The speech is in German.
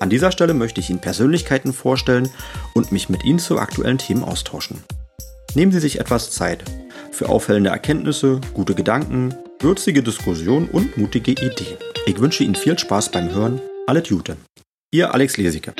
An dieser Stelle möchte ich Ihnen Persönlichkeiten vorstellen und mich mit Ihnen zu aktuellen Themen austauschen. Nehmen Sie sich etwas Zeit für auffällende Erkenntnisse, gute Gedanken, würzige Diskussionen und mutige Ideen. Ich wünsche Ihnen viel Spaß beim Hören. Alle Gute. Ihr Alex Lesicke.